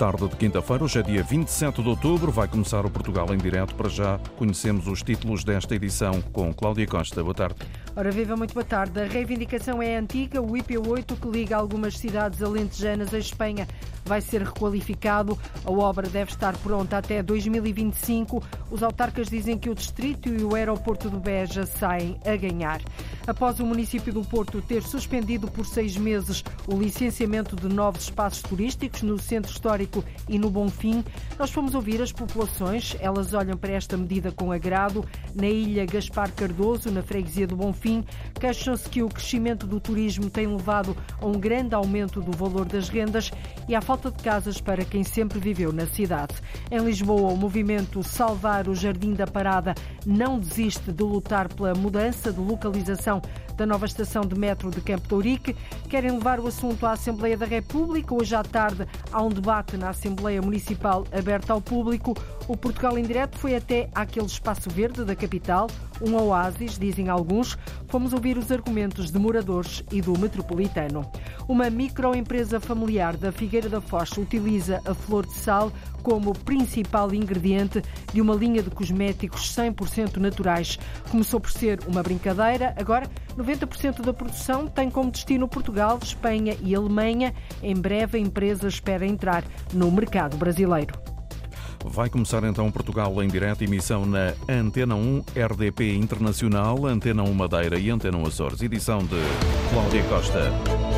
tarde de quinta-feira, hoje é dia 27 de outubro, vai começar o Portugal em direto. Para já conhecemos os títulos desta edição com Cláudia Costa. Boa tarde. Ora viva, muito boa tarde. A reivindicação é antiga. O IP8, que liga algumas cidades alentejanas à Espanha, vai ser requalificado. A obra deve estar pronta até 2025. Os autarcas dizem que o distrito e o aeroporto do Beja saem a ganhar. Após o município do Porto ter suspendido por seis meses o licenciamento de novos espaços turísticos no centro histórico e no Bonfim, nós fomos ouvir as populações. Elas olham para esta medida com agrado. Na ilha Gaspar Cardoso, na freguesia do Bonfim, queixam-se que o crescimento do turismo tem levado a um grande aumento do valor das rendas e à falta de casas para quem sempre viveu na cidade. Em Lisboa, o movimento Salvar o Jardim da Parada não desiste de lutar pela mudança de localização da nova estação de metro de Campo de. Querem levar o assunto à Assembleia da República. Hoje à tarde há um debate na Assembleia Municipal aberta ao público. O Portugal em Direto foi até àquele espaço verde da capital, um oásis, dizem alguns. Fomos ouvir os argumentos de moradores e do metropolitano. Uma microempresa familiar da Figueira da Foz utiliza a flor de sal como principal ingrediente de uma linha de cosméticos 100% naturais. Começou por ser uma brincadeira, agora 90% da produção tem como destino Portugal, Espanha e Alemanha. Em breve a empresa espera entrar no mercado brasileiro. Vai começar então Portugal em direto, emissão na Antena 1 RDP Internacional, Antena 1 Madeira e Antena 1 Açores. Edição de Cláudia Costa.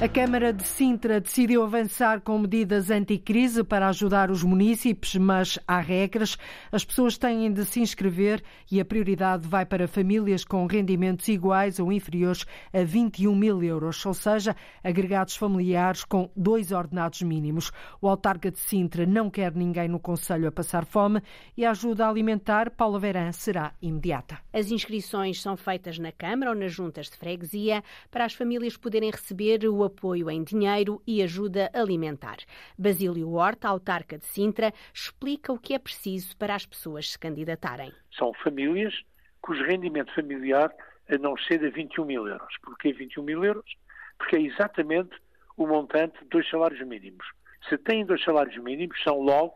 A Câmara de Sintra decidiu avançar com medidas anticrise para ajudar os municípios, mas há regras. As pessoas têm de se inscrever e a prioridade vai para famílias com rendimentos iguais ou inferiores a 21 mil euros, ou seja, agregados familiares com dois ordenados mínimos. O autarca de Sintra não quer ninguém no Conselho a passar fome e a ajuda alimentar, Paula Verã, será imediata. As inscrições são feitas na Câmara ou nas juntas de freguesia para as famílias poderem receber o apoio em dinheiro e ajuda alimentar. Basílio Horta, autarca de Sintra, explica o que é preciso para as pessoas se candidatarem. São famílias cujo rendimento familiar não excede a 21 mil euros. Porquê 21 mil euros? Porque é exatamente o montante de dois salários mínimos. Se têm dois salários mínimos, são logo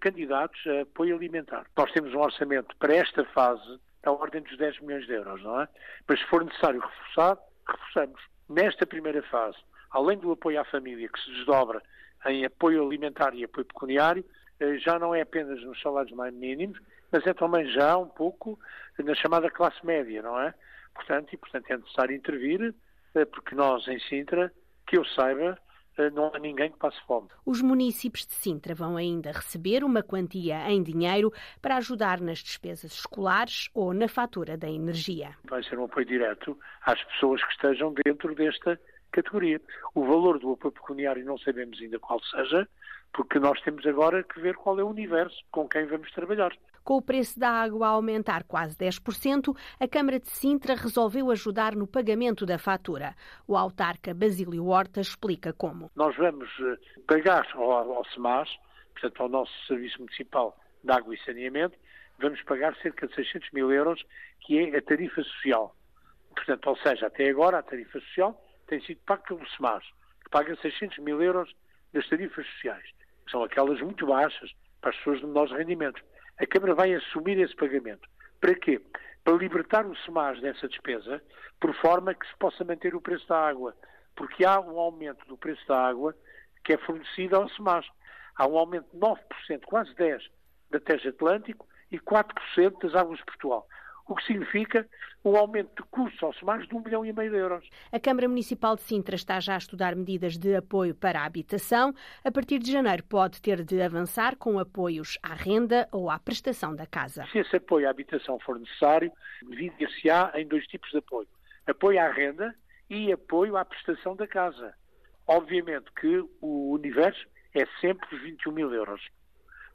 candidatos a apoio alimentar. Nós temos um orçamento para esta fase da ordem dos 10 milhões de euros, não é? Mas se for necessário reforçar, reforçamos. Nesta primeira fase, além do apoio à família, que se desdobra em apoio alimentar e apoio pecuniário, já não é apenas nos salários mais mínimos, mas é também já um pouco na chamada classe média, não é? Portanto, e portanto é necessário intervir, porque nós em Sintra, que eu saiba, não há ninguém que passe fome. Os municípios de Sintra vão ainda receber uma quantia em dinheiro para ajudar nas despesas escolares ou na fatura da energia. Vai ser um apoio direto às pessoas que estejam dentro desta categoria. O valor do apoio pecuniário não sabemos ainda qual seja, porque nós temos agora que ver qual é o universo com quem vamos trabalhar. Com o preço da água a aumentar quase 10%, a Câmara de Sintra resolveu ajudar no pagamento da fatura. O autarca Basílio Horta explica como. Nós vamos pagar ao, ao SEMAS, portanto ao nosso Serviço Municipal de Água e Saneamento, vamos pagar cerca de 600 mil euros, que é a tarifa social. Portanto, ou seja, até agora a tarifa social tem sido paga pelo SEMAS, que paga 600 mil euros das tarifas sociais. São aquelas muito baixas para as pessoas de menores rendimentos. A Câmara vai assumir esse pagamento. Para quê? Para libertar o SEMAS dessa despesa, por forma que se possa manter o preço da água. Porque há um aumento do preço da água que é fornecido ao SEMAS. Há um aumento de 9%, quase 10%, da Teja Atlântico e 4% das águas de Portugal o que significa um aumento de custos ao SEMAS de um milhão e meio de euros. A Câmara Municipal de Sintra está já a estudar medidas de apoio para a habitação. A partir de janeiro pode ter de avançar com apoios à renda ou à prestação da casa. Se esse apoio à habitação for necessário, dividir-se-á em dois tipos de apoio. Apoio à renda e apoio à prestação da casa. Obviamente que o universo é sempre os 21 mil euros.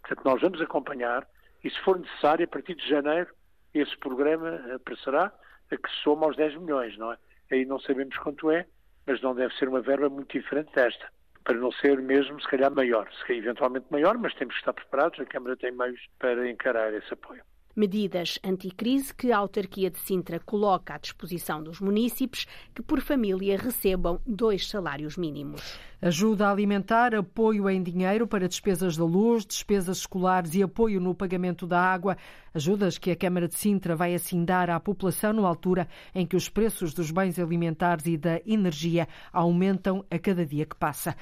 Portanto, nós vamos acompanhar e, se for necessário, a partir de janeiro, esse programa aparecerá a que soma aos 10 milhões, não é? Aí não sabemos quanto é, mas não deve ser uma verba muito diferente desta, para não ser mesmo, se calhar, maior. Se calhar, eventualmente maior, mas temos que estar preparados, a Câmara tem meios para encarar esse apoio. Medidas anticrise que a autarquia de Sintra coloca à disposição dos munícipes que por família recebam dois salários mínimos. Ajuda alimentar, apoio em dinheiro para despesas da luz, despesas escolares e apoio no pagamento da água. Ajudas que a Câmara de Sintra vai assim dar à população numa altura em que os preços dos bens alimentares e da energia aumentam a cada dia que passa.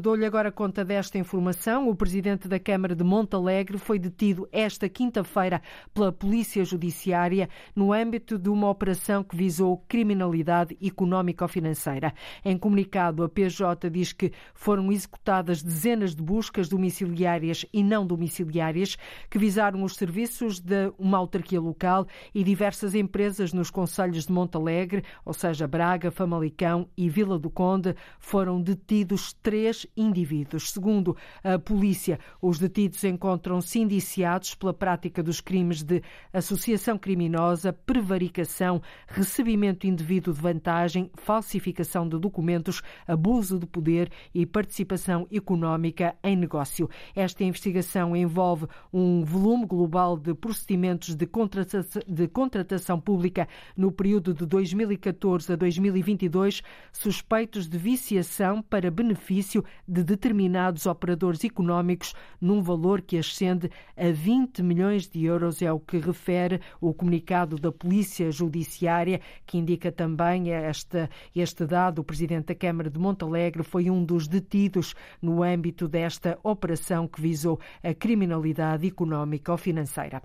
Dou-lhe agora conta desta informação. O presidente da Câmara de Montalegre foi detido esta quinta-feira pela Polícia Judiciária no âmbito de uma operação que visou criminalidade económico-financeira. Em comunicado, a PJ diz que foram executadas dezenas de buscas domiciliárias e não domiciliárias que visaram os serviços de uma autarquia local e diversas empresas nos conselhos de Montalegre, ou seja, Braga, Famalicão e Vila do Conde, foram detidos três indivíduos. Segundo a polícia, os detidos encontram-se indiciados pela prática dos crimes de associação criminosa, prevaricação, recebimento indevido de vantagem, falsificação de documentos, abuso de poder e participação económica em negócio. Esta investigação envolve um volume global de procedimentos de contratação, de contratação pública no período de 2014 a 2022, suspeitos de viciação para benefício de determinados operadores económicos num valor que ascende a 20 milhões de euros, é o que refere o comunicado da Polícia Judiciária, que indica também este, este dado. O Presidente da Câmara de Montalegre foi um dos detidos no âmbito desta operação que visou a criminalidade económica ou financeira.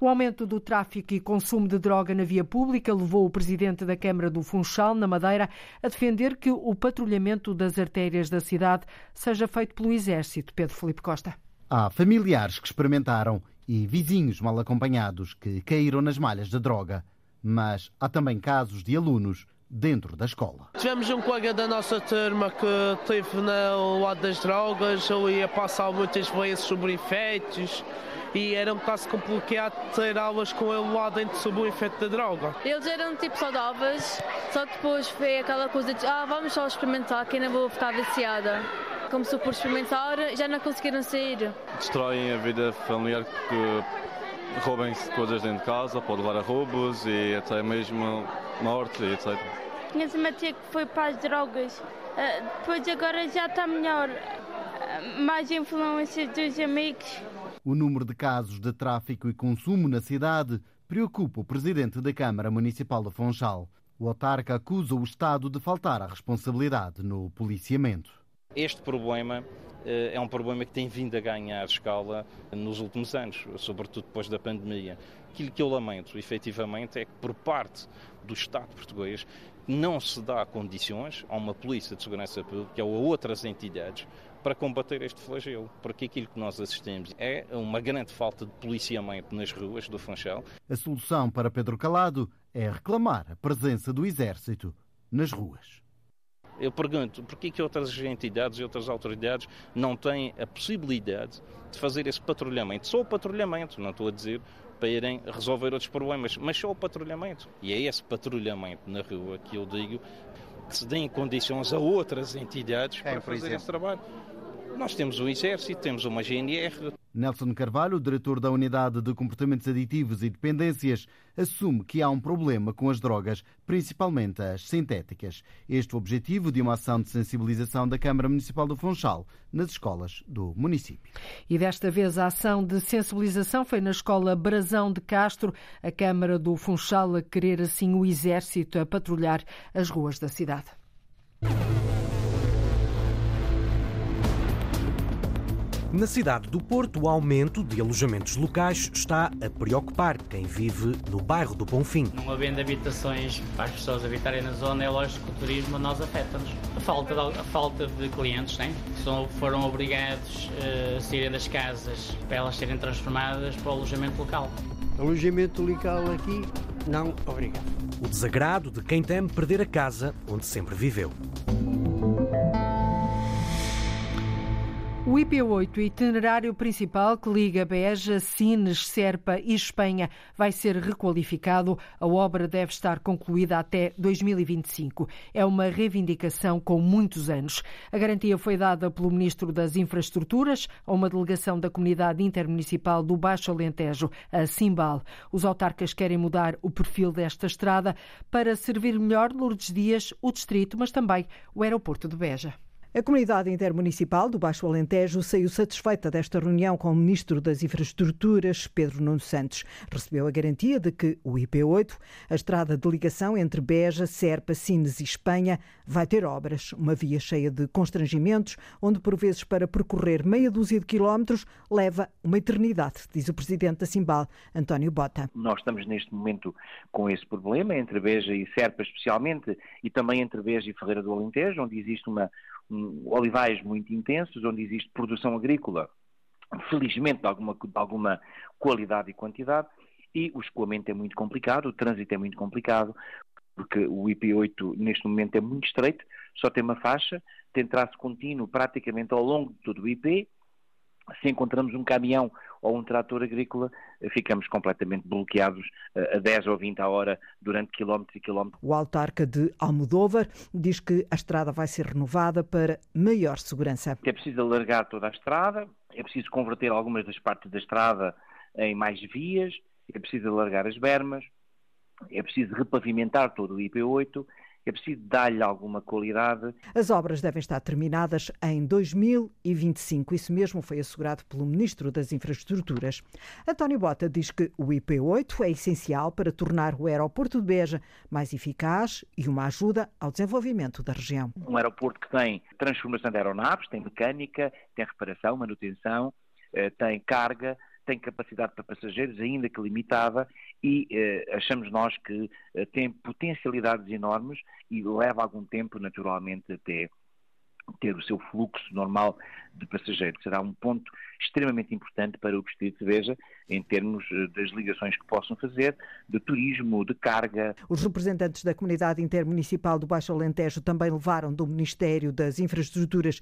O aumento do tráfico e consumo de droga na via pública levou o presidente da Câmara do Funchal, na Madeira, a defender que o patrulhamento das artérias da cidade seja feito pelo Exército. Pedro Felipe Costa. Há familiares que experimentaram e vizinhos mal acompanhados que caíram nas malhas da droga. Mas há também casos de alunos dentro da escola. Tivemos um colega da nossa turma que esteve no lado das drogas, ele ia passar muitas vezes sobre efeitos e era um caso complicado ter aulas com ele lá dentro sob o efeito da droga. Eles eram tipo saudáveis, só depois foi aquela coisa de ah, vamos só experimentar que ainda vou ficar viciada. Começou por experimentar já não conseguiram sair. Destroem a vida familiar que roubem-se coisas dentro de casa, pode levar a roubos e até mesmo morte, etc. Conheço uma tia que foi para as drogas, depois agora já está melhor, mais influência dos amigos. O número de casos de tráfico e consumo na cidade preocupa o presidente da Câmara Municipal de Funchal. O autarca acusa o Estado de faltar à responsabilidade no policiamento. Este problema é um problema que tem vindo a ganhar escala nos últimos anos, sobretudo depois da pandemia. Aquilo que eu lamento, efetivamente, é que por parte do Estado português não se dá condições a uma polícia de segurança pública ou a outras entidades para combater este flagelo, porque aquilo que nós assistimos é uma grande falta de policiamento nas ruas do Funchal. A solução para Pedro Calado é reclamar a presença do Exército nas ruas. Eu pergunto, por que outras entidades e outras autoridades não têm a possibilidade de fazer esse patrulhamento? Só o patrulhamento, não estou a dizer para irem resolver outros problemas, mas só o patrulhamento. E é esse patrulhamento na rua que eu digo que se deem condições a outras entidades é, para fazer exemplo. esse trabalho. Nós temos o Exército, temos uma GNR. Nelson Carvalho, diretor da Unidade de Comportamentos Aditivos e Dependências, assume que há um problema com as drogas, principalmente as sintéticas. Este é o objetivo de uma ação de sensibilização da Câmara Municipal do Funchal nas escolas do município. E desta vez a ação de sensibilização foi na escola Brazão de Castro, a Câmara do Funchal a querer assim o Exército a patrulhar as ruas da cidade. Na cidade do Porto, o aumento de alojamentos locais está a preocupar quem vive no bairro do Bonfim. Não havendo habitações para as pessoas habitarem na zona, é lógico que o turismo nós afeta-nos. A falta de, a falta de clientes, né? que foram obrigados a saírem das casas para elas serem transformadas para o alojamento local. Alojamento local aqui, não, obrigado. O desagrado de quem teme perder a casa onde sempre viveu. O O IP8, itinerário principal que liga Beja, Sines, Serpa e Espanha, vai ser requalificado. A obra deve estar concluída até 2025. É uma reivindicação com muitos anos. A garantia foi dada pelo Ministro das Infraestruturas a uma delegação da Comunidade Intermunicipal do Baixo Alentejo, a Simbal. Os autarcas querem mudar o perfil desta estrada para servir melhor Lourdes Dias, o distrito, mas também o aeroporto de Beja. A comunidade intermunicipal do Baixo Alentejo saiu satisfeita desta reunião com o Ministro das Infraestruturas, Pedro Nuno Santos. Recebeu a garantia de que o IP8, a estrada de ligação entre Beja, Serpa, Sines e Espanha, vai ter obras. Uma via cheia de constrangimentos, onde por vezes para percorrer meia dúzia de quilómetros leva uma eternidade, diz o Presidente da Simbal, António Bota. Nós estamos neste momento com esse problema, entre Beja e Serpa especialmente, e também entre Beja e Ferreira do Alentejo, onde existe uma um, olivais muito intensos, onde existe produção agrícola, felizmente de alguma, de alguma qualidade e quantidade, e o escoamento é muito complicado, o trânsito é muito complicado, porque o IP8 neste momento é muito estreito, só tem uma faixa, tem traço contínuo praticamente ao longo de todo o IP, se encontramos um caminhão ou um trator agrícola, ficamos completamente bloqueados eh, a 10 ou 20 a hora durante quilómetros e quilómetros. O autarca de Almodóvar diz que a estrada vai ser renovada para maior segurança. É preciso alargar toda a estrada, é preciso converter algumas das partes da estrada em mais vias, é preciso alargar as bermas, é preciso repavimentar todo o IP8 é preciso dar-lhe alguma qualidade. As obras devem estar terminadas em 2025. Isso mesmo foi assegurado pelo Ministro das Infraestruturas. António Bota diz que o IP8 é essencial para tornar o aeroporto de Beja mais eficaz e uma ajuda ao desenvolvimento da região. Um aeroporto que tem transformação de aeronaves, tem mecânica, tem reparação, manutenção, eh, tem carga, tem capacidade para passageiros, ainda que limitada, e eh, achamos nós que eh, tem potencialidades enormes e leva algum tempo, naturalmente, até ter o seu fluxo normal de passageiros. Será um ponto extremamente importante para o Distrito de Veja em termos eh, das ligações que possam fazer, de turismo, de carga. Os representantes da comunidade intermunicipal do Baixo Alentejo também levaram do Ministério das Infraestruturas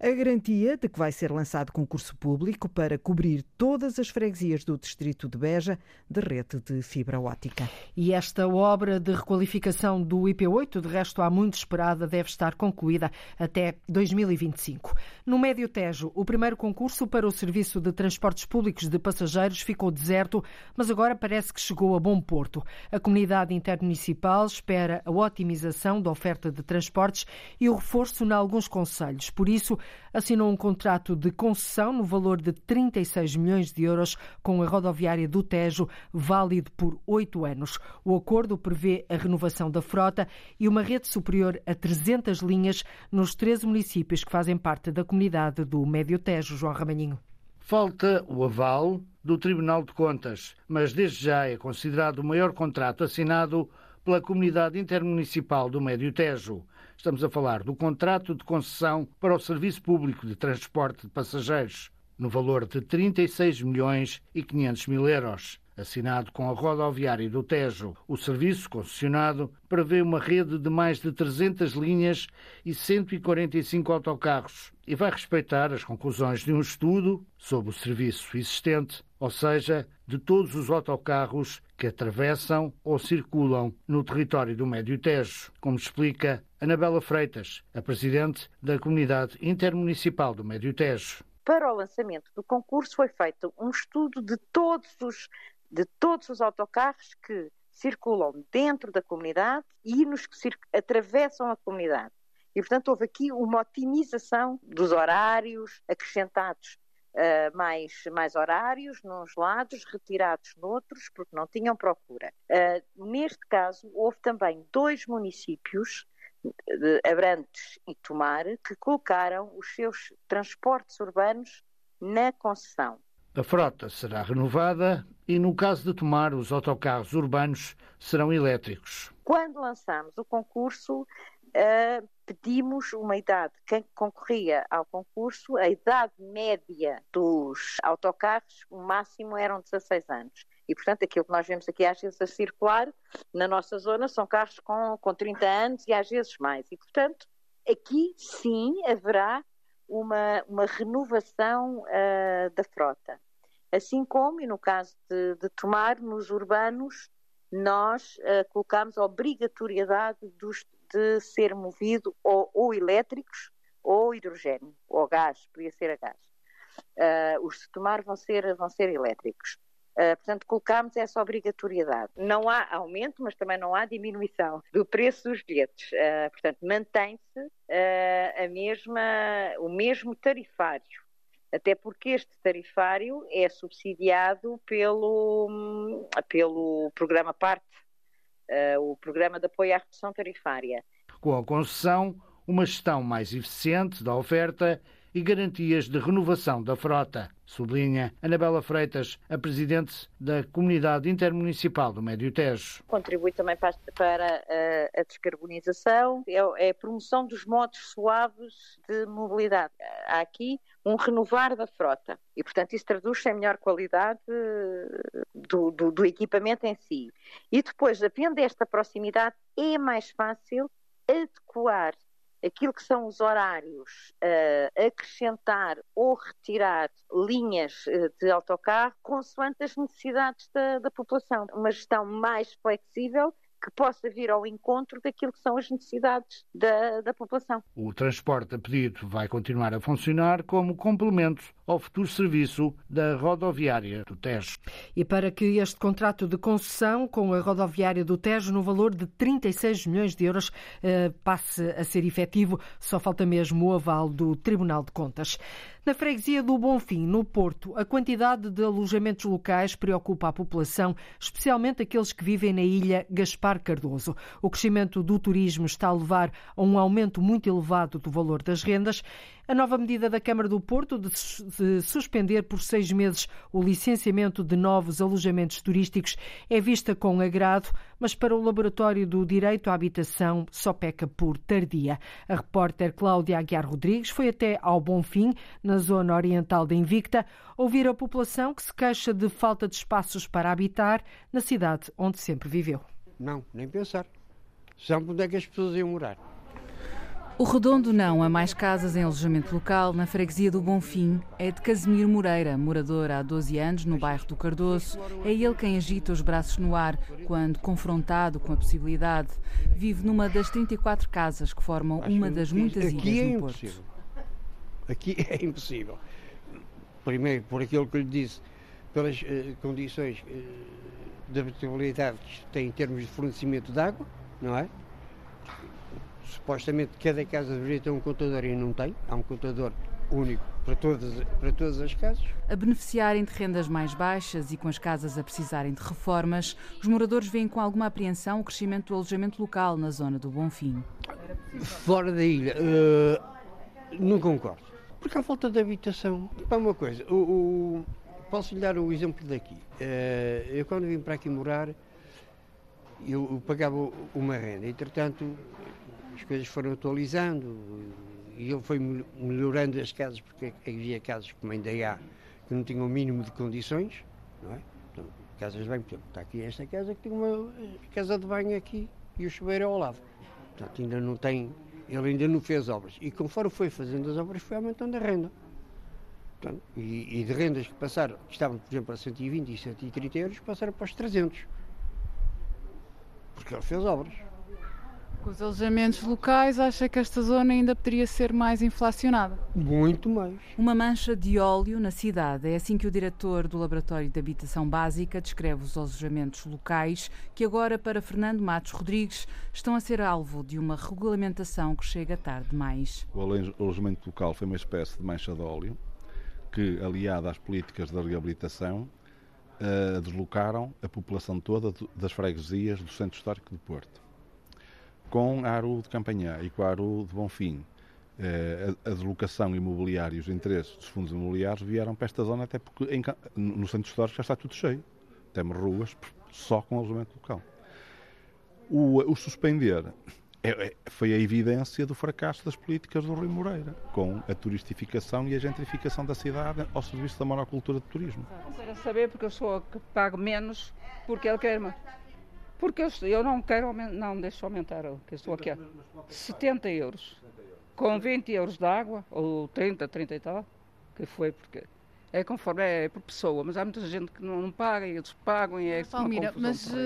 a garantia de que vai ser lançado concurso público para cobrir todas as freguesias do distrito de Beja de rede de fibra ótica. E esta obra de requalificação do IP8, de resto há muito esperada, deve estar concluída até 2025. No Médio Tejo, o primeiro concurso para o serviço de transportes públicos de passageiros ficou deserto, mas agora parece que chegou a bom porto. A comunidade intermunicipal espera a otimização da oferta de transportes e o reforço em alguns conselhos. Por isso, assinou um contrato de concessão no valor de 36 milhões de euros com a rodoviária do Tejo, válido por oito anos. O acordo prevê a renovação da frota e uma rede superior a 300 linhas nos 13 municípios que fazem parte da comunidade do Médio Tejo. João Ramalhinho. Falta o aval do Tribunal de Contas, mas desde já é considerado o maior contrato assinado pela Comunidade Intermunicipal do Médio Tejo. Estamos a falar do contrato de concessão para o Serviço Público de Transporte de Passageiros, no valor de 36 milhões e 500 mil euros. Assinado com a rodoviária do Tejo, o serviço concessionado prevê uma rede de mais de 300 linhas e 145 autocarros e vai respeitar as conclusões de um estudo sobre o serviço existente, ou seja, de todos os autocarros que atravessam ou circulam no território do Médio Tejo, como explica Anabela Freitas, a presidente da Comunidade Intermunicipal do Médio Tejo. Para o lançamento do concurso foi feito um estudo de todos os de todos os autocarros que circulam dentro da comunidade e nos que atravessam a comunidade. E, portanto, houve aqui uma otimização dos horários, acrescentados uh, mais, mais horários nos lados, retirados noutros, porque não tinham procura. Uh, neste caso, houve também dois municípios, Abrantes e Tomar, que colocaram os seus transportes urbanos na concessão. A frota será renovada e, no caso de tomar, os autocarros urbanos serão elétricos. Quando lançamos o concurso, uh, pedimos uma idade. Quem concorria ao concurso, a idade média dos autocarros, o máximo eram 16 anos. E, portanto, aquilo que nós vemos aqui às vezes a circular na nossa zona são carros com, com 30 anos e às vezes mais. E, portanto, aqui sim haverá uma, uma renovação uh, da frota. Assim como, e no caso de, de Tomar, nos urbanos, nós uh, colocamos a obrigatoriedade dos, de ser movido ou, ou elétricos ou hidrogênio, ou gás, podia ser a gás. Uh, os de tomar vão ser, vão ser elétricos. Uh, portanto, colocámos essa obrigatoriedade. Não há aumento, mas também não há diminuição do preço dos bilhetes. Uh, portanto, mantém-se uh, a mesma, o mesmo tarifário. Até porque este tarifário é subsidiado pelo, pelo programa PARTE, o Programa de Apoio à Redução Tarifária. Com a concessão, uma gestão mais eficiente da oferta e garantias de renovação da frota, sublinha Anabela Freitas, a presidente da Comunidade Intermunicipal do Médio Tejo. Contribui também para, para a, descarbonização, é, é, a promoção dos modos suaves de mobilidade. Há aqui um renovar da frota e, portanto, isso traduz-se em melhor qualidade do, do, do equipamento em si. E depois, havendo esta proximidade, é mais fácil adequar aquilo que são os horários, uh, acrescentar ou retirar linhas uh, de autocarro consoante as necessidades da, da população. Uma gestão mais flexível que possa vir ao encontro daquilo que são as necessidades da, da população. O transporte a pedido vai continuar a funcionar como complemento ao futuro serviço da rodoviária do Tejo. E para que este contrato de concessão com a rodoviária do Tejo, no valor de 36 milhões de euros, eh, passe a ser efetivo, só falta mesmo o aval do Tribunal de Contas. Na freguesia do Bonfim, no Porto, a quantidade de alojamentos locais preocupa a população, especialmente aqueles que vivem na ilha Gaspar Cardoso. O crescimento do turismo está a levar a um aumento muito elevado do valor das rendas. A nova medida da Câmara do Porto de suspender por seis meses o licenciamento de novos alojamentos turísticos é vista com agrado, mas para o Laboratório do Direito à Habitação só peca por tardia. A repórter Cláudia Aguiar Rodrigues foi até ao Bonfim, na zona oriental da Invicta, ouvir a população que se queixa de falta de espaços para habitar na cidade onde sempre viveu. Não, nem pensar. Sabe onde é que as pessoas iam morar? O redondo não a mais casas em alojamento local na freguesia do Bonfim é de Casimiro Moreira, morador há 12 anos no bairro do Cardoso. É ele quem agita os braços no ar quando confrontado com a possibilidade. Vive numa das 34 casas que formam uma das muitas aqui ilhas é no Porto. Impossível. Aqui é impossível. Primeiro, por aquilo que lhe disse, pelas uh, condições uh, de habitabilidade que tem em termos de fornecimento de água, não é? Supostamente cada casa deveria ter um contador e não tem. Há um contador único para todas, para todas as casas. A beneficiarem de rendas mais baixas e com as casas a precisarem de reformas, os moradores veem com alguma apreensão o crescimento do alojamento local na zona do Bonfim. Fora da ilha, uh, não concordo. Porque há falta de habitação. Para uma coisa, o, o, posso lhe dar o exemplo daqui. Uh, eu quando vim para aqui morar, eu pagava uma renda. Entretanto, as coisas foram atualizando e ele foi melhorando as casas, porque havia casas, como ainda há, que não tinham o mínimo de condições, não é? Então, casas de banho, portanto, está aqui esta casa que tem uma casa de banho aqui e o chuveiro ao lado. Portanto, ainda não tem, ele ainda não fez obras. E conforme foi fazendo as obras, foi aumentando a renda. Portanto, e, e, de rendas que passaram, que estavam, por exemplo, a 120 e 130 euros, passaram para os 300. Porque ele fez obras. Com os alojamentos locais, acha que esta zona ainda poderia ser mais inflacionada? Muito mais. Uma mancha de óleo na cidade. É assim que o diretor do Laboratório de Habitação Básica descreve os alojamentos locais, que agora, para Fernando Matos Rodrigues, estão a ser alvo de uma regulamentação que chega tarde demais. O alojamento local foi uma espécie de mancha de óleo que, aliada às políticas da reabilitação, uh, deslocaram a população toda das freguesias do Centro Histórico do Porto com a ARU de Campanhã e com a ARU de Bonfim, eh, a, deslocação imobiliária e os interesses dos fundos imobiliários vieram para esta zona, até porque em, no centro histórico já está tudo cheio. Temos ruas só com alojamento local. O, o suspender é, é, foi a evidência do fracasso das políticas do Rui Moreira, com a turistificação e a gentrificação da cidade ao serviço da monocultura de turismo. Quero saber porque eu sou a que pago menos, porque ele quer porque eu, eu não quero, não deixo aumentar, que eu estou aqui, 70 euros. com 20 euros de água, ou 30, 30 e tal, que foi porque é conforme é por pessoa, mas há muita gente que não, não paga e outros pagam e é Palmira, mas uh,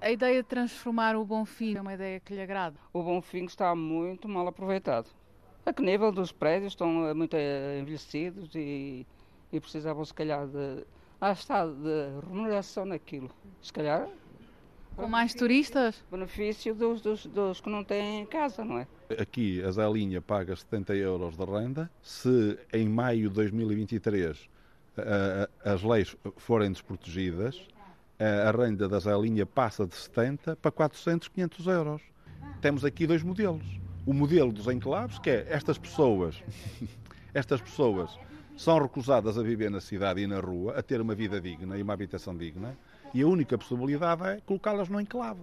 a ideia de transformar o Bonfim é uma ideia que lhe agrada? O Bonfim está muito mal aproveitado. A que nível dos prédios estão eh, muito eh, envelhecidos e, e precisavam se calhar de... Ah, está de remuneração naquilo. Se calhar com mais turistas? Benefício dos, dos, dos, que não têm casa, não é? Aqui a Zelinha paga 70 euros de renda. Se em maio de 2023 as leis forem desprotegidas, a renda da Zelinha passa de 70 para 400, 500 euros. Temos aqui dois modelos. O modelo dos enclaves, que é estas pessoas, estas pessoas são recusadas a viver na cidade e na rua, a ter uma vida digna e uma habitação digna, e a única possibilidade é colocá-las no enclave,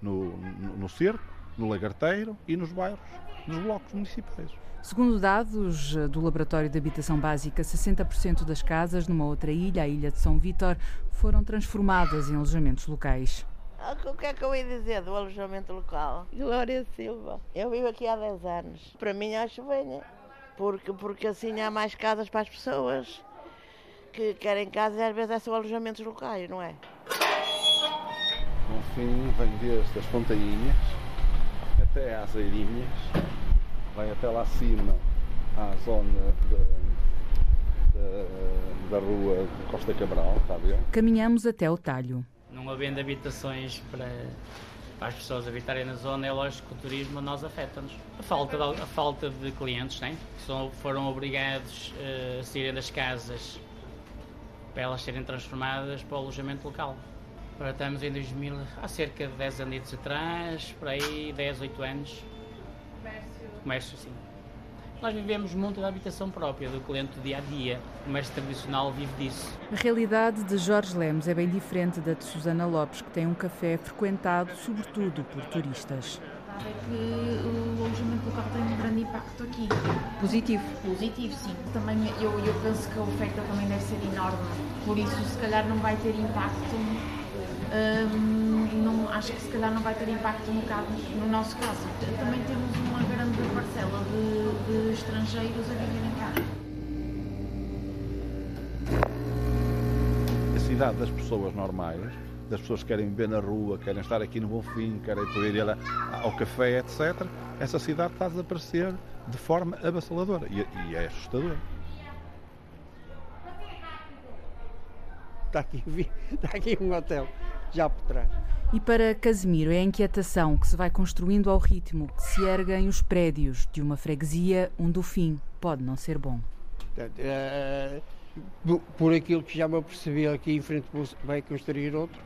no, no, no cerco, no lagarteiro e nos bairros, nos blocos municipais. Segundo dados do Laboratório de Habitação Básica, 60% das casas numa outra ilha, a Ilha de São Vítor, foram transformadas em alojamentos locais. Ah, o que é que eu ia dizer do alojamento local? Glória Silva. Eu vivo aqui há 10 anos. Para mim acho bem, porque, porque assim há mais casas para as pessoas que querem casas e às vezes é só alojamentos locais, não é? Confim vem desde as Fontainhas até às Eirinhas, vai até lá acima à zona de, de, da rua Costa Cabral, está a ver? Caminhamos até o talho. Não havendo habitações para, para as pessoas habitarem na zona, é lógico que o turismo nós afeta-nos. A falta de, a falta de clientes, né? que foram obrigados uh, a saírem das casas para elas serem transformadas para o alojamento local. Agora estamos em 2000, há cerca de 10 anos atrás, por aí 10, 8 anos. Comércio. Comércio, sim. Nós vivemos muito da habitação própria do cliente do dia a dia. O comércio tradicional vive disso. A realidade de Jorge Lemos é bem diferente da de Susana Lopes, que tem um café frequentado sobretudo por turistas. É que o alojamento local tem um grande impacto aqui. Positivo? Positivo, sim. Também eu, eu penso que a oferta também deve ser enorme. Por isso, se calhar, não vai ter impacto não, acho que se calhar não vai ter impacto no, caso, no nosso caso. Também temos uma grande parcela de, de estrangeiros a viverem cá. A cidade das pessoas normais, das pessoas que querem beber na rua, querem estar aqui no Bonfim, querem poder ir ao café, etc., essa cidade está a desaparecer de forma avassaladora e, e é assustador. Está aqui, está aqui um hotel já por trás. E para Casemiro é a inquietação que se vai construindo ao ritmo que se erguem os prédios de uma freguesia onde o fim pode não ser bom. É, por aquilo que já me apercebi aqui em frente vai construir outro.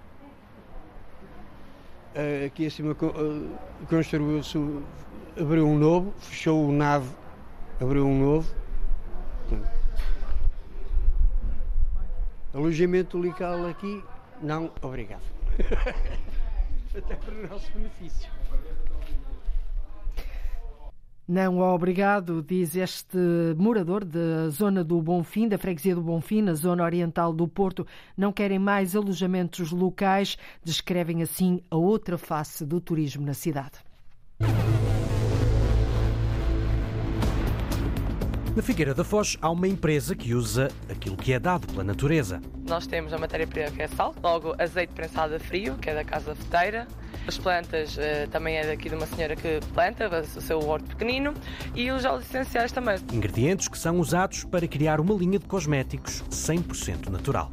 É, aqui acima construiu-se, abriu um novo, fechou o nave, abriu um novo. Alojamento local aqui, não, obrigado. Até para o nosso benefício. Não, obrigado, diz este morador da zona do Bonfim, da freguesia do Bonfim, na zona oriental do Porto. Não querem mais alojamentos locais, descrevem assim a outra face do turismo na cidade. Na Figueira da Foz há uma empresa que usa aquilo que é dado pela natureza. Nós temos a matéria-prima que é sal, logo azeite prensado a frio, que é da Casa Feteira. As plantas uh, também é daqui de uma senhora que planta, o seu horto pequenino, e os óleos essenciais também. Ingredientes que são usados para criar uma linha de cosméticos 100% natural.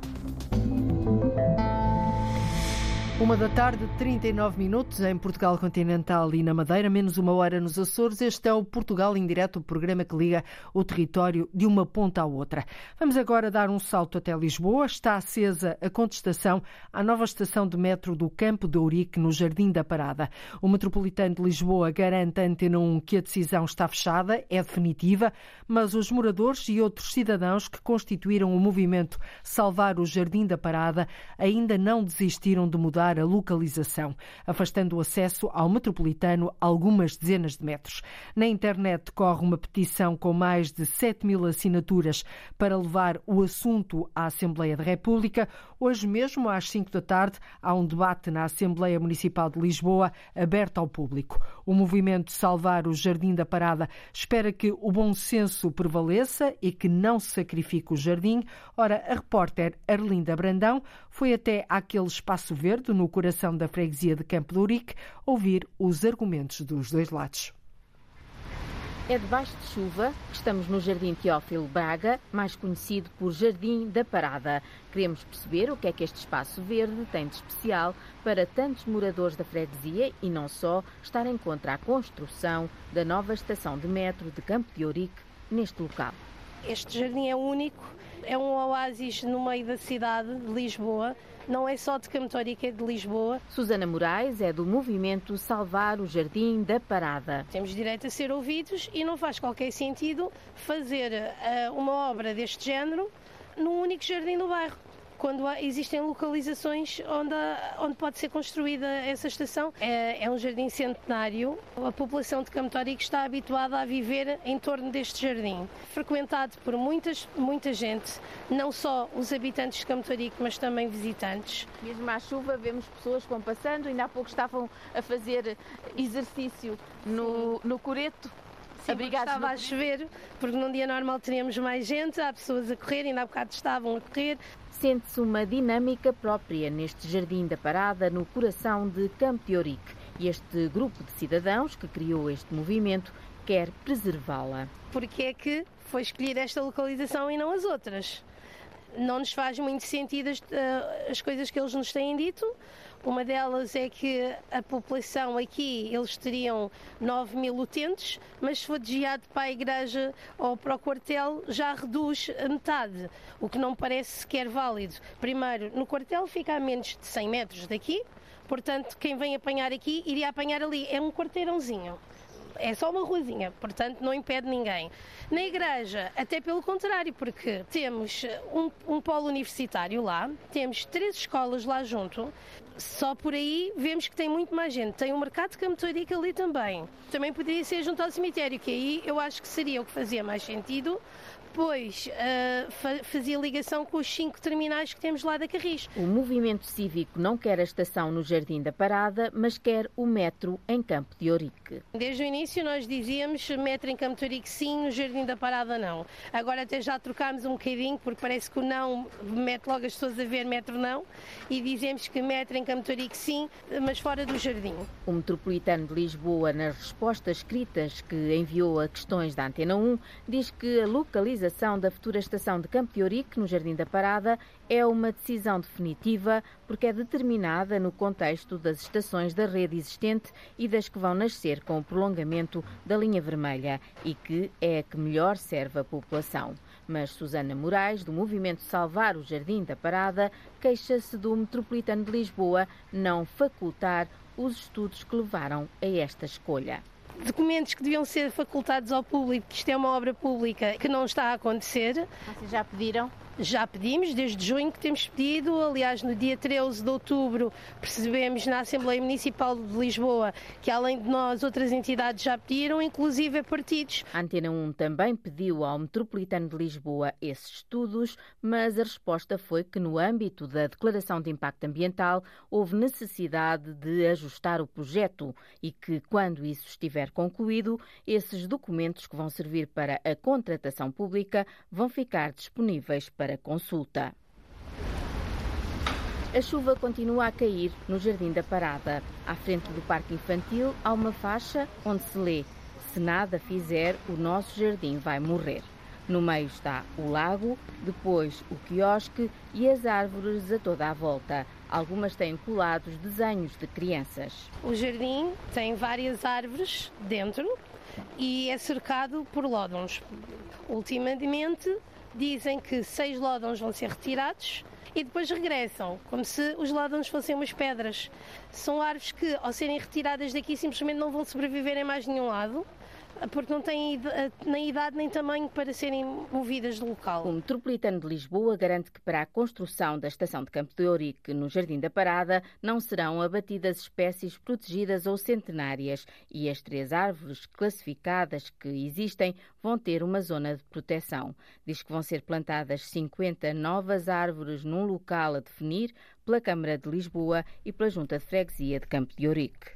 Uma da tarde, 39 minutos em Portugal Continental e na Madeira, menos uma hora nos Açores. Este é o Portugal em Direto, o programa que liga o território de uma ponta à outra. Vamos agora dar um salto até Lisboa. Está acesa a contestação à nova estação de metro do Campo de Ourique, no Jardim da Parada. O metropolitano de Lisboa garante à 1 que a decisão está fechada, é definitiva, mas os moradores e outros cidadãos que constituíram o movimento Salvar o Jardim da Parada ainda não desistiram de mudar mudar a localização, afastando o acesso ao metropolitano algumas dezenas de metros. Na internet corre uma petição com mais de 7 mil assinaturas para levar o assunto à Assembleia da República. Hoje mesmo, às 5 da tarde, há um debate na Assembleia Municipal de Lisboa aberto ao público. O movimento Salvar o Jardim da Parada espera que o bom senso prevaleça e que não se sacrifique o jardim. Ora, a repórter Arlinda Brandão foi até aquele espaço verde no coração da freguesia de Campo de Urique ouvir os argumentos dos dois lados. É debaixo de chuva que estamos no Jardim Teófilo Braga, mais conhecido por Jardim da Parada. Queremos perceber o que é que este espaço verde tem de especial para tantos moradores da freguesia e não só estarem contra a construção da nova estação de metro de Campo de Ourique neste local. Este jardim é único, é um oásis no meio da cidade de Lisboa não é só de Camtórica, é de Lisboa. Susana Moraes é do movimento Salvar o Jardim da Parada. Temos direito a ser ouvidos e não faz qualquer sentido fazer uh, uma obra deste género num único jardim do bairro quando há, existem localizações onde, onde pode ser construída essa estação. É, é um jardim centenário. A população de Camtórico está habituada a viver em torno deste jardim, frequentado por muitas, muita gente, não só os habitantes de Camtórico, mas também visitantes. Mesmo à chuva vemos pessoas que vão passando, ainda há pouco estavam a fazer exercício no, no coreto. Sim, estava a chover, porque num dia normal teríamos mais gente, há pessoas a correr, ainda há bocado estavam a correr. Sente-se uma dinâmica própria neste Jardim da Parada, no coração de Campo de Ourique. E este grupo de cidadãos que criou este movimento quer preservá-la. Porque é que foi escolhida esta localização e não as outras? Não nos faz muito sentido as, eh, as coisas que eles nos têm dito, uma delas é que a população aqui, eles teriam 9 mil utentes, mas se for desviado para a igreja ou para o quartel, já reduz a metade, o que não parece sequer válido. Primeiro, no quartel fica a menos de 100 metros daqui, portanto, quem vem apanhar aqui iria apanhar ali. É um quarteirãozinho é só uma ruazinha, portanto não impede ninguém. Na igreja, até pelo contrário, porque temos um, um polo universitário lá, temos três escolas lá junto, só por aí vemos que tem muito mais gente. Tem um mercado de ali também. Também poderia ser junto ao cemitério, que aí eu acho que seria o que fazia mais sentido, depois uh, fazia ligação com os cinco terminais que temos lá da Carris. O movimento cívico não quer a estação no Jardim da Parada, mas quer o metro em Campo de Ourique. Desde o início nós dizíamos metro em Campo de Ourique sim, no Jardim da Parada não. Agora até já trocámos um bocadinho, porque parece que o não mete logo as pessoas a ver metro não, e dizemos que metro em Campo de Ourique sim, mas fora do Jardim. O Metropolitano de Lisboa, nas respostas escritas que enviou a questões da Antena 1, diz que a localização realização da futura estação de Campo de Ourique, no Jardim da Parada, é uma decisão definitiva porque é determinada no contexto das estações da rede existente e das que vão nascer com o prolongamento da linha vermelha e que é a que melhor serve a população. Mas Susana Moraes, do movimento Salvar o Jardim da Parada, queixa-se do Metropolitano de Lisboa não facultar os estudos que levaram a esta escolha documentos que deviam ser facultados ao público, que isto é uma obra pública que não está a acontecer. Vocês já pediram? Já pedimos, desde junho que temos pedido. Aliás, no dia 13 de outubro, percebemos na Assembleia Municipal de Lisboa que, além de nós, outras entidades já pediram, inclusive partidos. A Antena 1 também pediu ao Metropolitano de Lisboa esses estudos, mas a resposta foi que, no âmbito da Declaração de Impacto Ambiental, houve necessidade de ajustar o projeto e que, quando isso estiver concluído, esses documentos que vão servir para a contratação pública vão ficar disponíveis para para consulta. A chuva continua a cair no Jardim da Parada. À frente do Parque Infantil há uma faixa onde se lê: Se nada fizer, o nosso jardim vai morrer. No meio está o lago, depois o quiosque e as árvores a toda a volta. Algumas têm colados desenhos de crianças. O jardim tem várias árvores dentro e é cercado por lódons. Ultimamente dizem que seis lódons vão ser retirados e depois regressam, como se os lódons fossem umas pedras. São árvores que, ao serem retiradas daqui, simplesmente não vão sobreviver em mais nenhum lado. Porque não têm nem idade nem tamanho para serem movidas do local. O Metropolitano de Lisboa garante que para a construção da estação de Campo de Ourique no Jardim da Parada não serão abatidas espécies protegidas ou centenárias e as três árvores classificadas que existem vão ter uma zona de proteção. Diz que vão ser plantadas 50 novas árvores num local a definir pela Câmara de Lisboa e pela Junta de Freguesia de Campo de Ourique.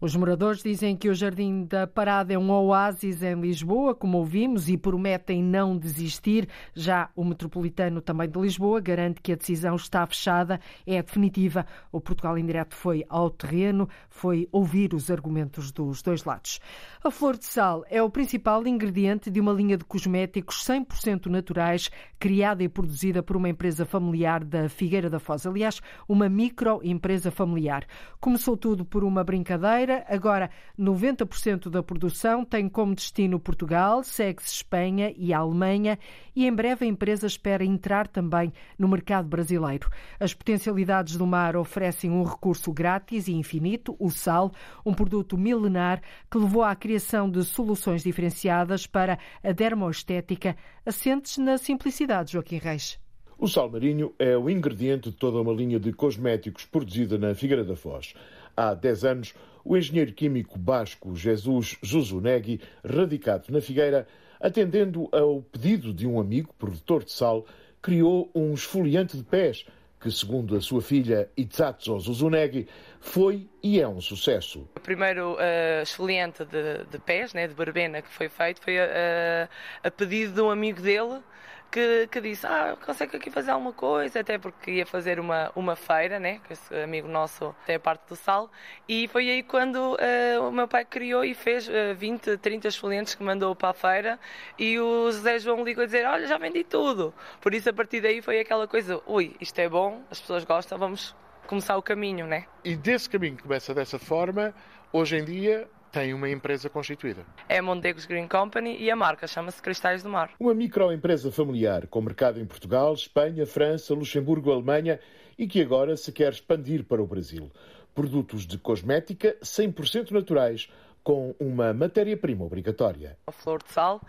Os moradores dizem que o Jardim da Parada é um oásis em Lisboa, como ouvimos, e prometem não desistir. Já o metropolitano também de Lisboa garante que a decisão está fechada, é definitiva. O Portugal Indireto foi ao terreno, foi ouvir os argumentos dos dois lados. A flor de sal é o principal ingrediente de uma linha de cosméticos 100% naturais, criada e produzida por uma empresa familiar da Figueira da Foz. Aliás, uma microempresa familiar. Começou tudo por uma brincadeira Agora, 90% da produção tem como destino Portugal, segue-se Espanha e Alemanha e em breve a empresa espera entrar também no mercado brasileiro. As potencialidades do mar oferecem um recurso grátis e infinito, o sal, um produto milenar que levou à criação de soluções diferenciadas para a dermoestética, assentes na simplicidade, Joaquim Reis. O sal marinho é o ingrediente de toda uma linha de cosméticos produzida na Figueira da Foz. Há 10 anos, o engenheiro químico basco Jesus Zuzunegui, radicado na Figueira, atendendo ao pedido de um amigo, produtor de sal, criou um esfoliante de pés que, segundo a sua filha Itzatso Zuzunegui, foi e é um sucesso. O primeiro uh, esfoliante de, de pés, né, de barbena, que foi feito foi a, a pedido de um amigo dele que, que disse, ah, consegue aqui fazer alguma coisa, até porque ia fazer uma, uma feira, né, que esse amigo nosso tem a parte do sal, e foi aí quando uh, o meu pai criou e fez uh, 20, 30 esfoliantes que mandou para a feira, e o José João ligou a dizer, olha, já vendi tudo. Por isso, a partir daí foi aquela coisa, ui, isto é bom, as pessoas gostam, vamos começar o caminho, né? E desse caminho que começa dessa forma, hoje em dia tem uma empresa constituída. É a Mondegos Green Company e a marca chama-se Cristais do Mar. Uma microempresa familiar com mercado em Portugal, Espanha, França, Luxemburgo, Alemanha e que agora se quer expandir para o Brasil. Produtos de cosmética 100% naturais com uma matéria-prima obrigatória. A flor de sal,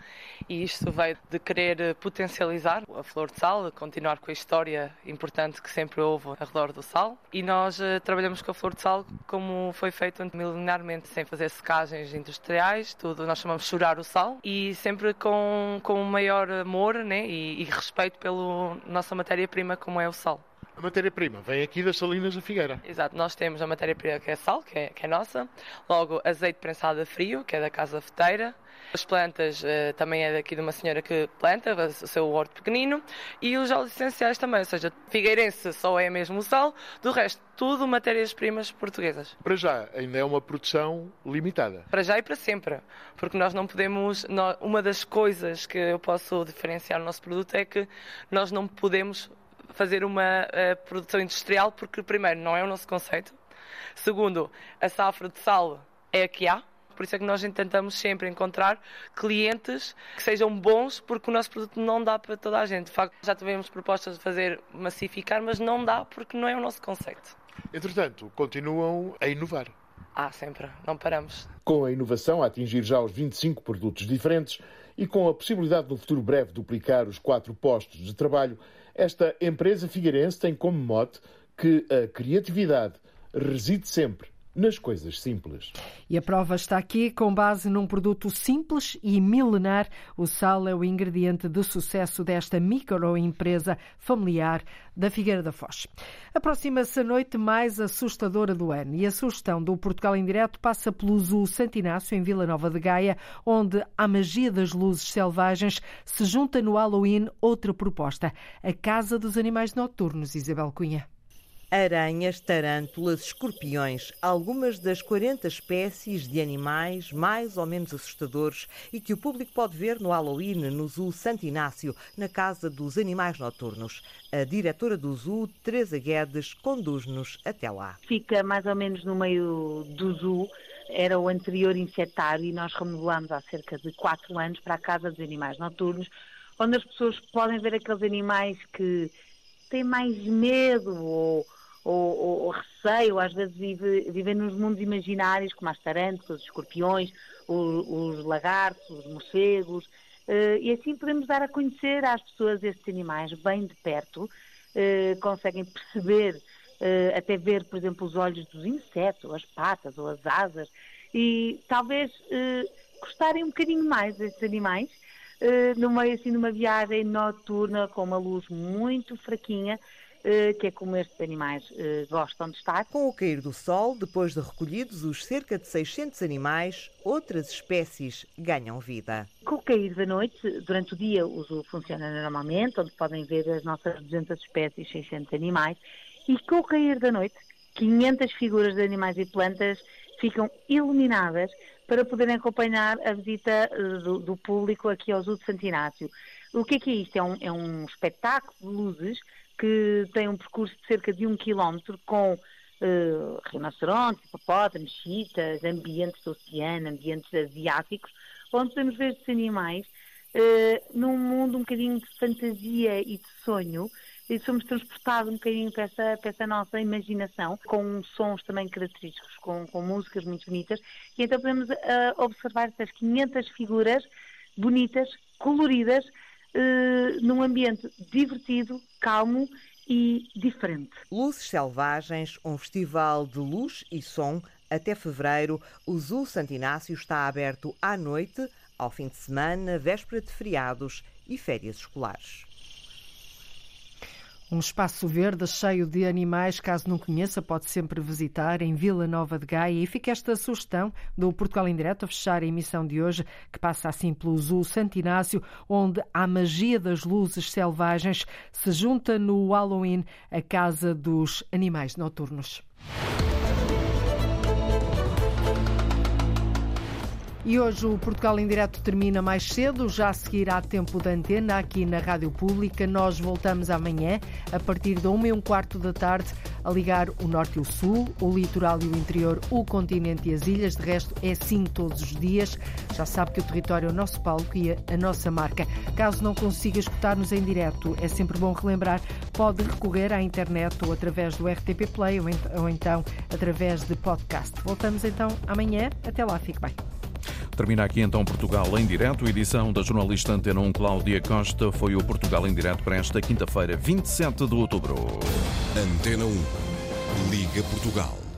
e isto veio de querer potencializar a flor de sal, continuar com a história importante que sempre houve ao redor do sal. E nós uh, trabalhamos com a flor de sal como foi feito milenarmente, sem fazer secagens industriais, tudo nós chamamos chorar o sal, e sempre com, com o maior amor né, e, e respeito pela nossa matéria-prima, como é o sal. A matéria-prima vem aqui das Salinas da Figueira. Exato, nós temos a matéria-prima que é sal, que é, que é, nossa, logo azeite prensado a frio, que é da Casa Feteira, as plantas uh, também é daqui de uma senhora que planta, o seu horto pequenino, e os óleos essenciais também, ou seja, figueirense só é mesmo o sal, do resto tudo matérias-primas portuguesas. Para já, ainda é uma produção limitada. Para já e para sempre, porque nós não podemos, uma das coisas que eu posso diferenciar no nosso produto é que nós não podemos fazer uma uh, produção industrial, porque, primeiro, não é o nosso conceito. Segundo, a safra de sal é a que há. Por isso é que nós tentamos sempre encontrar clientes que sejam bons, porque o nosso produto não dá para toda a gente. De facto, já tivemos propostas de fazer massificar, mas não dá porque não é o nosso conceito. Entretanto, continuam a inovar. Ah, sempre, não paramos. Com a inovação a atingir já os 25 produtos diferentes e com a possibilidade no futuro breve duplicar os quatro postos de trabalho, esta empresa figueirense tem como mote que a criatividade reside sempre nas coisas simples. E a prova está aqui, com base num produto simples e milenar. O sal é o ingrediente de sucesso desta microempresa familiar da Figueira da Foz. Aproxima-se a noite mais assustadora do ano e a sugestão do Portugal em Direto passa pelo Zoo Santo Inácio, em Vila Nova de Gaia, onde a magia das luzes selvagens se junta no Halloween outra proposta, a Casa dos Animais Noturnos, Isabel Cunha aranhas, tarântulas, escorpiões, algumas das 40 espécies de animais mais ou menos assustadores e que o público pode ver no Halloween no Zoo Santo Inácio, na Casa dos Animais Noturnos. A diretora do Zoo, Teresa Guedes, conduz-nos até lá. Fica mais ou menos no meio do Zoo era o anterior insetário e nós remodelamos há cerca de 4 anos para a Casa dos Animais Noturnos, onde as pessoas podem ver aqueles animais que têm mais medo ou ou, ou, ou receio, às vezes vive, vivem nos mundos imaginários, como as tarântulas, os escorpiões, os, os lagartos, os morcegos, uh, e assim podemos dar a conhecer às pessoas estes animais bem de perto, uh, conseguem perceber, uh, até ver, por exemplo, os olhos dos insetos, as patas, ou as asas, e talvez gostarem um bocadinho mais destes animais, no meio assim de uma viagem noturna com uma luz muito fraquinha, que é como estes animais eh, gostam de estar. Com o cair do sol, depois de recolhidos os cerca de 600 animais, outras espécies ganham vida. Com o cair da noite, durante o dia o zoo funciona normalmente, onde podem ver as nossas 200 espécies, 600 animais, e com o cair da noite, 500 figuras de animais e plantas ficam iluminadas para poderem acompanhar a visita eh, do, do público aqui ao Zoo de Santo Inácio. O que é que é isto? É um, é um espetáculo de luzes que tem um percurso de cerca de um quilómetro com uh, rinocerontes, hipopótamos, chitas, ambientes do oceano, ambientes asiáticos, onde podemos ver estes animais uh, num mundo um bocadinho de fantasia e de sonho, e somos transportados um bocadinho para essa, para essa nossa imaginação, com sons também característicos, com, com músicas muito bonitas, e então podemos uh, observar essas 500 figuras bonitas, coloridas, uh, num ambiente divertido, calmo e diferente. Luzes Selvagens, um festival de luz e som. Até fevereiro, o Zoo Santo Inácio está aberto à noite, ao fim de semana, véspera de feriados e férias escolares. Um espaço verde cheio de animais, caso não conheça, pode sempre visitar em Vila Nova de Gaia. E fica esta sugestão do Portugal em Direto a fechar a emissão de hoje, que passa assim pelo Zoo Santo Inácio, onde a magia das luzes selvagens se junta no Halloween, a Casa dos Animais Noturnos. E hoje o Portugal em Direto termina mais cedo, já seguirá tempo de antena aqui na Rádio Pública. Nós voltamos amanhã, a partir da 1 e um quarto da tarde, a ligar o Norte e o Sul, o litoral e o interior, o continente e as ilhas. De resto, é assim todos os dias. Já sabe que o território é o nosso palco e a nossa marca. Caso não consiga escutar-nos em direto, é sempre bom relembrar, pode recorrer à internet ou através do RTP Play ou então através de podcast. Voltamos então amanhã. Até lá, fique bem. Termina aqui então Portugal em Direto. Edição da jornalista Antena 1 Cláudia Costa. Foi o Portugal em Direto para esta quinta-feira, 27 de outubro. Antena 1. Liga Portugal.